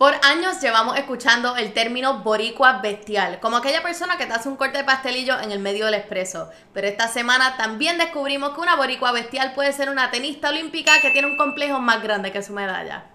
Por años llevamos escuchando el término boricua bestial, como aquella persona que te hace un corte de pastelillo en el medio del expreso. Pero esta semana también descubrimos que una boricua bestial puede ser una tenista olímpica que tiene un complejo más grande que su medalla.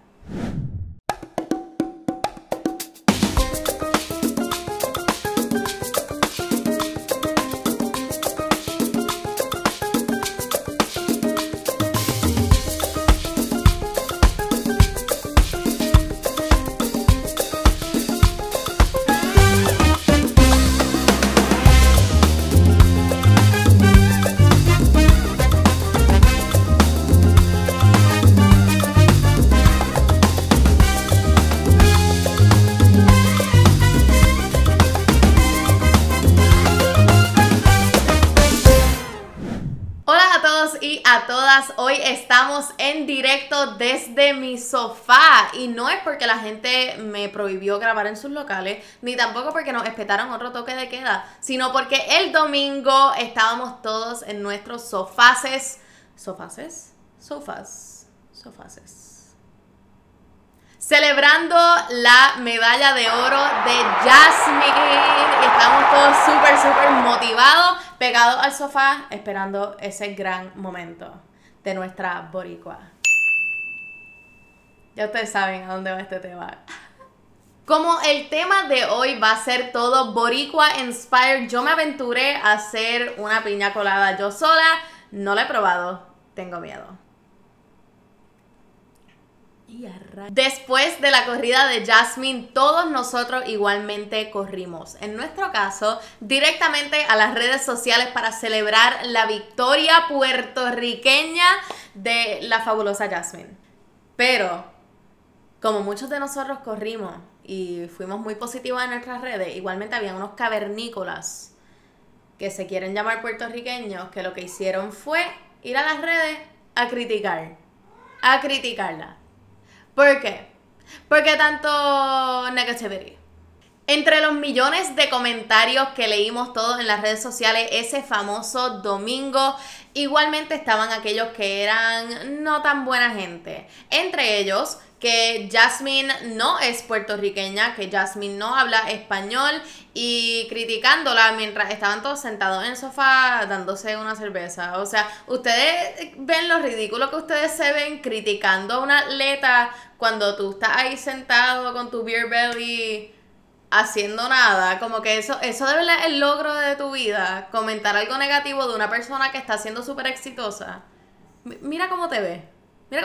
A todas. Hoy estamos en directo desde mi sofá y no es porque la gente me prohibió grabar en sus locales, ni tampoco porque nos espetaron otro toque de queda, sino porque el domingo estábamos todos en nuestros sofaces. ¿Sofaces? Sofás. Sofaces celebrando la medalla de oro de Jasmine. Y estamos todos súper, súper motivados, pegados al sofá, esperando ese gran momento de nuestra boricua. Ya ustedes saben a dónde va este tema. Como el tema de hoy va a ser todo boricua inspired, yo me aventuré a hacer una piña colada yo sola. No la he probado, tengo miedo. Después de la corrida de Jasmine, todos nosotros igualmente corrimos. En nuestro caso, directamente a las redes sociales para celebrar la victoria puertorriqueña de la fabulosa Jasmine. Pero, como muchos de nosotros corrimos y fuimos muy positivos en nuestras redes, igualmente había unos cavernícolas que se quieren llamar puertorriqueños que lo que hicieron fue ir a las redes a criticar. A criticarla. ¿Por qué? Porque tanto negativity. Entre los millones de comentarios que leímos todos en las redes sociales ese famoso domingo, igualmente estaban aquellos que eran no tan buena gente. Entre ellos, que Jasmine no es puertorriqueña, que Jasmine no habla español y criticándola mientras estaban todos sentados en el sofá dándose una cerveza. O sea, ustedes ven lo ridículo que ustedes se ven criticando a una atleta cuando tú estás ahí sentado con tu beer belly haciendo nada, como que eso, eso debe ser el logro de tu vida, comentar algo negativo de una persona que está siendo súper exitosa. mira cómo te ves.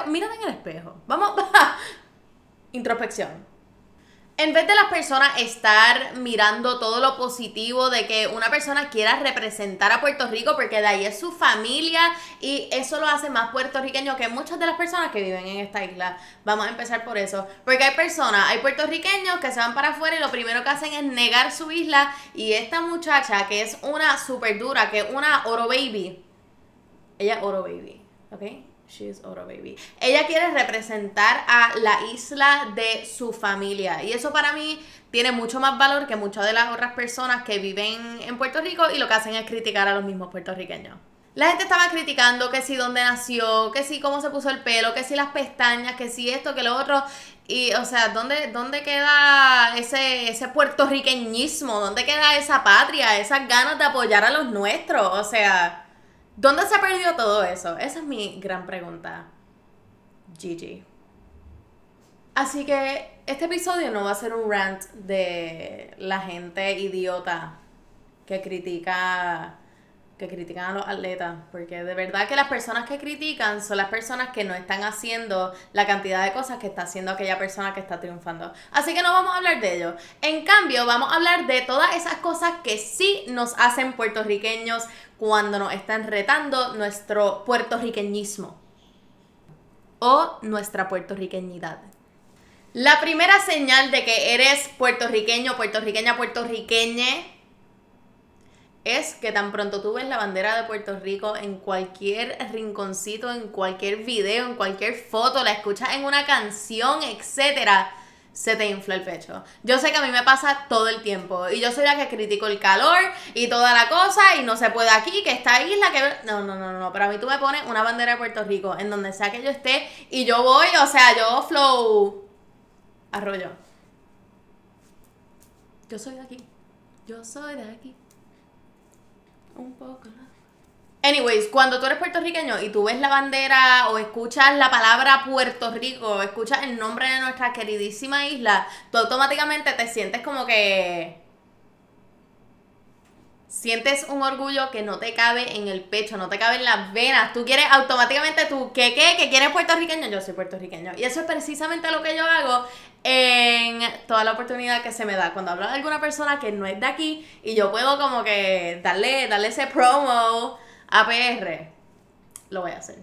Mira, en el espejo. Vamos, introspección en vez de las personas estar mirando todo lo positivo de que una persona quiera representar a Puerto Rico, porque de ahí es su familia y eso lo hace más puertorriqueño que muchas de las personas que viven en esta isla. Vamos a empezar por eso. Porque hay personas, hay puertorriqueños que se van para afuera y lo primero que hacen es negar su isla. Y esta muchacha, que es una super dura, que es una oro baby, ella es oro baby, ¿ok? She's Oro Baby. Ella quiere representar a la isla de su familia. Y eso para mí tiene mucho más valor que muchas de las otras personas que viven en Puerto Rico y lo que hacen es criticar a los mismos puertorriqueños. La gente estaba criticando que si dónde nació, que si cómo se puso el pelo, que si las pestañas, que si esto, que lo otro. Y, o sea, ¿dónde, dónde queda ese, ese puertorriqueñismo? ¿Dónde queda esa patria? Esas ganas de apoyar a los nuestros. O sea, ¿Dónde se ha perdido todo eso? Esa es mi gran pregunta. GG. Así que este episodio no va a ser un rant de la gente idiota que critica que critican a los atletas, porque de verdad que las personas que critican son las personas que no están haciendo la cantidad de cosas que está haciendo aquella persona que está triunfando. Así que no vamos a hablar de ello. En cambio, vamos a hablar de todas esas cosas que sí nos hacen puertorriqueños cuando nos están retando nuestro puertorriqueñismo o nuestra puertorriqueñidad. La primera señal de que eres puertorriqueño, puertorriqueña, puertorriqueñe es que tan pronto tú ves la bandera de Puerto Rico en cualquier rinconcito, en cualquier video, en cualquier foto, la escuchas en una canción, etcétera, se te infla el pecho. Yo sé que a mí me pasa todo el tiempo y yo soy la que critico el calor y toda la cosa y no se puede aquí, que esta isla que no, no, no, no, pero a mí tú me pones una bandera de Puerto Rico en donde sea que yo esté y yo voy, o sea, yo flow Arroyo. Yo soy de aquí. Yo soy de aquí. Un poco. Anyways, cuando tú eres puertorriqueño y tú ves la bandera o escuchas la palabra Puerto Rico, o escuchas el nombre de nuestra queridísima isla, tú automáticamente te sientes como que sientes un orgullo que no te cabe en el pecho, no te cabe en las venas. Tú quieres automáticamente tú, ¿qué qué? ¿Que quieres puertorriqueño? Yo soy puertorriqueño. Y eso es precisamente lo que yo hago en toda la oportunidad que se me da. Cuando hablo de alguna persona que no es de aquí y yo puedo como que darle, darle ese promo a PR, lo voy a hacer.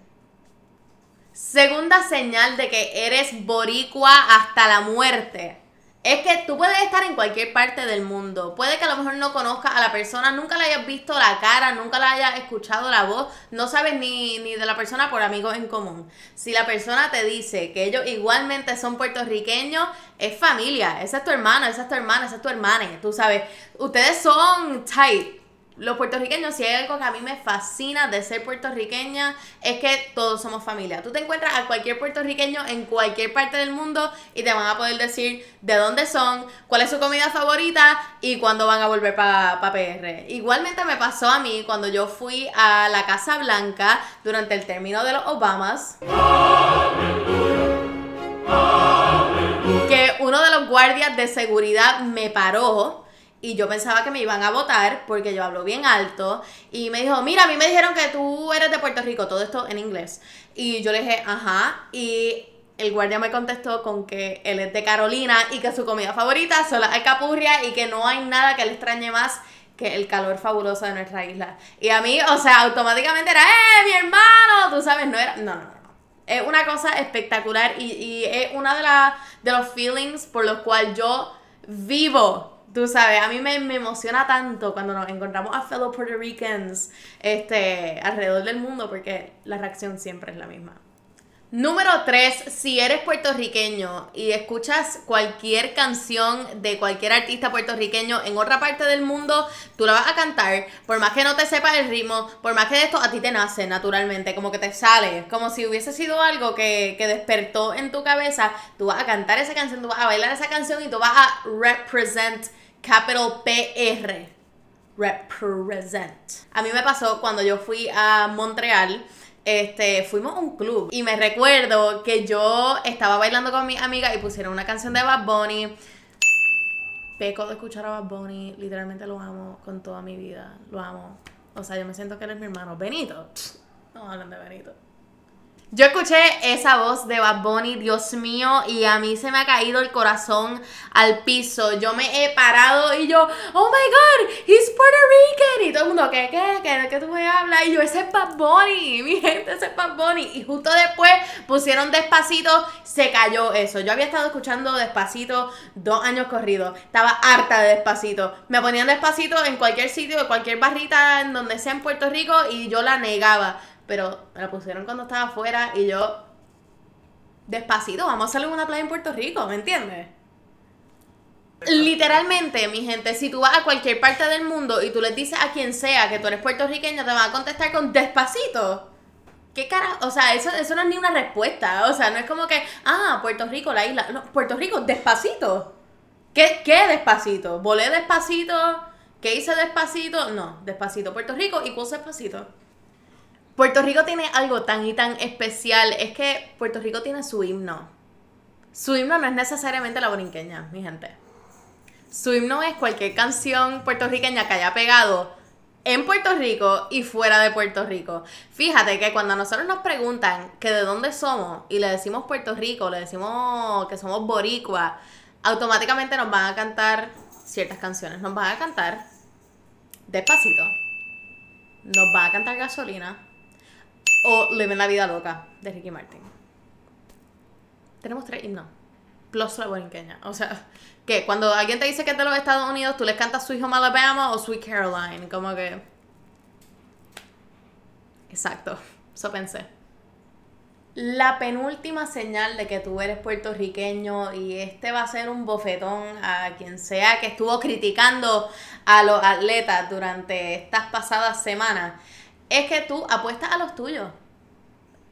Segunda señal de que eres boricua hasta la muerte es que tú puedes estar en cualquier parte del mundo. Puede que a lo mejor no conozcas a la persona, nunca le hayas visto la cara, nunca le hayas escuchado la voz, no sabes ni, ni de la persona por amigos en común. Si la persona te dice que ellos igualmente son puertorriqueños, es familia. Esa es tu hermano, esa es tu hermana, esa es tu hermana. Tú sabes, ustedes son tight los puertorriqueños, si hay algo que a mí me fascina de ser puertorriqueña, es que todos somos familia. Tú te encuentras a cualquier puertorriqueño en cualquier parte del mundo y te van a poder decir de dónde son, cuál es su comida favorita y cuándo van a volver para pa PR. Igualmente me pasó a mí cuando yo fui a la Casa Blanca durante el término de los Obamas. Que uno de los guardias de seguridad me paró y yo pensaba que me iban a votar porque yo hablo bien alto y me dijo, mira, a mí me dijeron que tú eres de Puerto Rico, todo esto en inglés. Y yo le dije, ajá, y el guardia me contestó con que él es de Carolina y que su comida favorita son las alcapurrias y que no hay nada que le extrañe más que el calor fabuloso de nuestra isla. Y a mí, o sea, automáticamente era, ¡eh, mi hermano! Tú sabes, no era, no, no, no. Es una cosa espectacular y, y es una de, de los feelings por los cuales yo vivo Tú sabes, a mí me, emociona tanto cuando nos encontramos a fellow Puerto Ricans este, alrededor del mundo porque la reacción siempre es la misma. Número 3, si eres puertorriqueño y escuchas cualquier canción de cualquier artista puertorriqueño en otra parte del mundo, tú la vas a cantar, por más que no te sepas el ritmo, por más que esto a ti te nace naturalmente, como que te sale, como si hubiese sido algo que, que despertó en tu cabeza, tú vas a cantar esa canción, tú vas a bailar esa canción y tú vas a represent capital PR. Represent. A mí me pasó cuando yo fui a Montreal. Este, fuimos a un club y me recuerdo que yo estaba bailando con mi amiga y pusieron una canción de Bad Bunny. Peco de escuchar a Bad Bunny, literalmente lo amo con toda mi vida, lo amo. O sea, yo me siento que él es mi hermano. Benito, no hablan de Benito. Yo escuché esa voz de Bad Bunny, Dios mío, y a mí se me ha caído el corazón al piso. Yo me he parado y yo, oh my god, he's Puerto Rican. Y todo el mundo, ¿qué, qué, qué, qué tú me hablas? Y yo, ese es Bad Bunny, mi gente, ese es Bad Bunny. Y justo después pusieron despacito, se cayó eso. Yo había estado escuchando despacito dos años corridos. Estaba harta de despacito. Me ponían despacito en cualquier sitio, en cualquier barrita, en donde sea en Puerto Rico, y yo la negaba pero me la pusieron cuando estaba afuera y yo, despacito, vamos a salir a una playa en Puerto Rico, ¿me entiendes? Literalmente, mi gente, si tú vas a cualquier parte del mundo y tú les dices a quien sea que tú eres puertorriqueño, te van a contestar con despacito. ¿Qué cara? O sea, eso, eso no es ni una respuesta. O sea, no es como que, ah, Puerto Rico, la isla. No, Puerto Rico, despacito. ¿Qué, qué despacito? ¿Volé despacito? ¿Qué hice despacito? No, despacito. Puerto Rico y despacito. Puerto Rico tiene algo tan y tan especial. Es que Puerto Rico tiene su himno. Su himno no es necesariamente la borinqueña, mi gente. Su himno es cualquier canción puertorriqueña que haya pegado en Puerto Rico y fuera de Puerto Rico. Fíjate que cuando a nosotros nos preguntan que de dónde somos y le decimos Puerto Rico, le decimos que somos boricua, automáticamente nos van a cantar ciertas canciones. Nos van a cantar Despacito. Nos van a cantar Gasolina o Living la Vida Loca de Ricky Martin. Tenemos tres himnos. Plus la borinqueña. O sea, que cuando alguien te dice que es de los Estados Unidos, tú les cantas Sweet Home Alabama o Sweet Caroline. Como que. Exacto. Eso pensé. La penúltima señal de que tú eres puertorriqueño y este va a ser un bofetón a quien sea que estuvo criticando a los atletas durante estas pasadas semanas es que tú apuestas a los tuyos.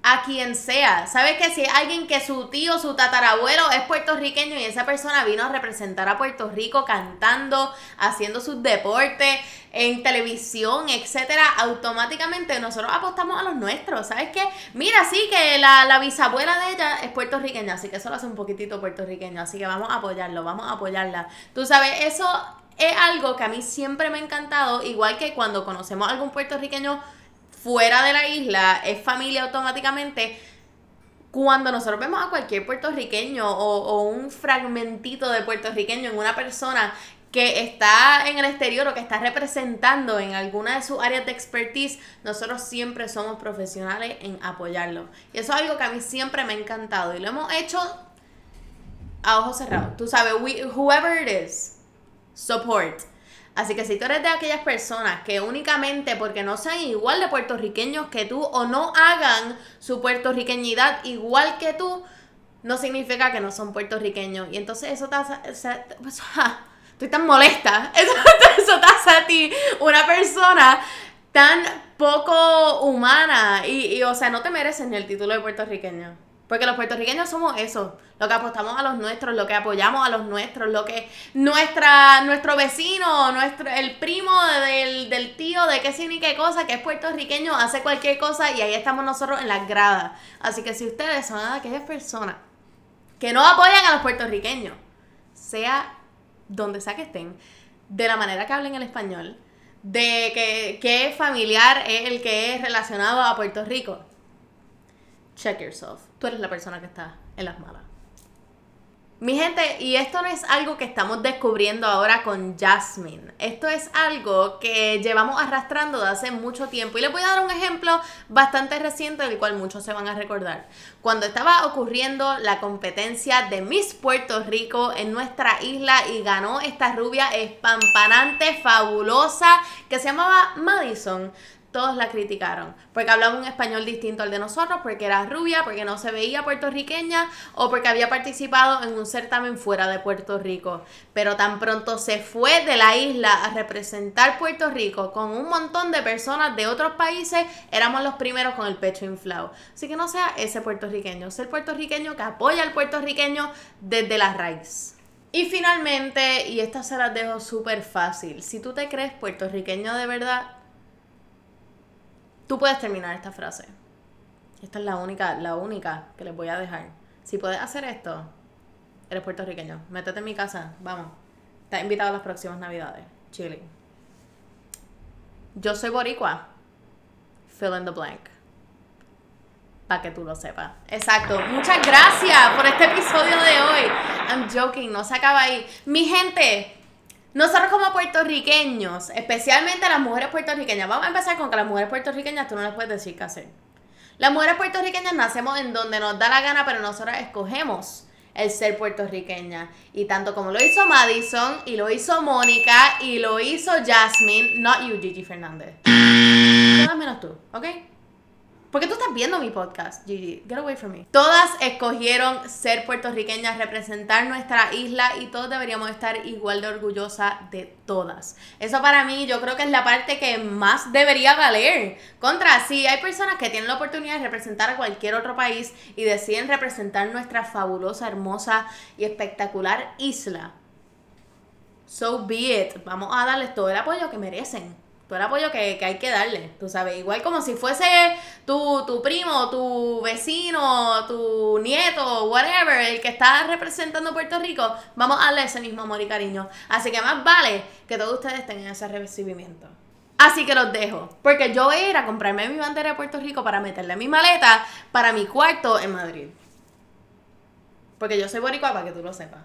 a quien sea. ¿Sabes que si es alguien que su tío, su tatarabuelo es puertorriqueño y esa persona vino a representar a Puerto Rico cantando, haciendo sus deportes en televisión, etcétera, automáticamente nosotros apostamos a los nuestros. ¿Sabes qué? Mira, sí que la, la bisabuela de ella es puertorriqueña, así que eso lo hace un poquitito puertorriqueño, así que vamos a apoyarlo, vamos a apoyarla. Tú sabes, eso es algo que a mí siempre me ha encantado, igual que cuando conocemos a algún puertorriqueño fuera de la isla, es familia automáticamente. Cuando nosotros vemos a cualquier puertorriqueño o, o un fragmentito de puertorriqueño en una persona que está en el exterior o que está representando en alguna de sus áreas de expertise, nosotros siempre somos profesionales en apoyarlo. Y eso es algo que a mí siempre me ha encantado y lo hemos hecho a ojos cerrados. Tú sabes, whoever it is, support. Así que si tú eres de aquellas personas que únicamente porque no sean igual de puertorriqueños que tú o no hagan su puertorriqueñidad igual que tú, no significa que no son puertorriqueños. Y entonces eso te hace estoy tan molesta. Eso, eso te hace a ti una persona tan poco humana y, y, o sea, no te mereces ni el título de puertorriqueño. Porque los puertorriqueños somos eso, lo que apostamos a los nuestros, lo que apoyamos a los nuestros, lo que nuestra, nuestro vecino, nuestro, el primo del, del tío de qué sí ni qué cosa, que es puertorriqueño, hace cualquier cosa y ahí estamos nosotros en las gradas. Así que si ustedes son aquellas personas que no apoyan a los puertorriqueños, sea donde sea que estén, de la manera que hablen el español, de que qué familiar es el que es relacionado a Puerto Rico. Check yourself. Tú eres la persona que está en las malas. Mi gente, y esto no es algo que estamos descubriendo ahora con Jasmine. Esto es algo que llevamos arrastrando de hace mucho tiempo. Y les voy a dar un ejemplo bastante reciente del cual muchos se van a recordar. Cuando estaba ocurriendo la competencia de Miss Puerto Rico en nuestra isla y ganó esta rubia espampanante, fabulosa, que se llamaba Madison todos la criticaron, porque hablaba un español distinto al de nosotros, porque era rubia, porque no se veía puertorriqueña o porque había participado en un certamen fuera de Puerto Rico. Pero tan pronto se fue de la isla a representar Puerto Rico con un montón de personas de otros países, éramos los primeros con el pecho inflado. Así que no sea ese puertorriqueño, sea el puertorriqueño que apoya al puertorriqueño desde la raíz. Y finalmente, y esta se las dejo súper fácil, si tú te crees puertorriqueño de verdad, Tú puedes terminar esta frase. Esta es la única, la única que les voy a dejar. Si puedes hacer esto, eres puertorriqueño. Métete en mi casa, vamos. Estás invitado a las próximas navidades. Chile. Yo soy boricua. Fill in the blank. Para que tú lo sepas. Exacto. Muchas gracias por este episodio de hoy. I'm joking, no se acaba ahí. Mi gente, nosotros como puertorriqueños, especialmente las mujeres puertorriqueñas, vamos a empezar con que las mujeres puertorriqueñas tú no les puedes decir qué hacer. Las mujeres puertorriqueñas nacemos en donde nos da la gana, pero nosotros escogemos el ser puertorriqueña. Y tanto como lo hizo Madison, y lo hizo Mónica, y lo hizo Jasmine, not you, Gigi Fernández. Todas menos tú, ¿ok? ¿Por qué tú estás viendo mi podcast, Gigi? Get away from me. Todas escogieron ser puertorriqueñas, representar nuestra isla y todos deberíamos estar igual de orgullosas de todas. Eso para mí yo creo que es la parte que más debería valer. Contra, si hay personas que tienen la oportunidad de representar a cualquier otro país y deciden representar nuestra fabulosa, hermosa y espectacular isla. So be it. Vamos a darles todo el apoyo que merecen todo el apoyo que, hay que darle, tú sabes, igual como si fuese tu, tu primo, tu vecino, tu nieto, whatever, el que está representando Puerto Rico, vamos a darle ese mismo amor y cariño. Así que más vale que todos ustedes tengan ese recibimiento. Así que los dejo, porque yo voy a ir a comprarme mi bandera de Puerto Rico para meterle mi maleta para mi cuarto en Madrid. Porque yo soy boricua para que tú lo sepas.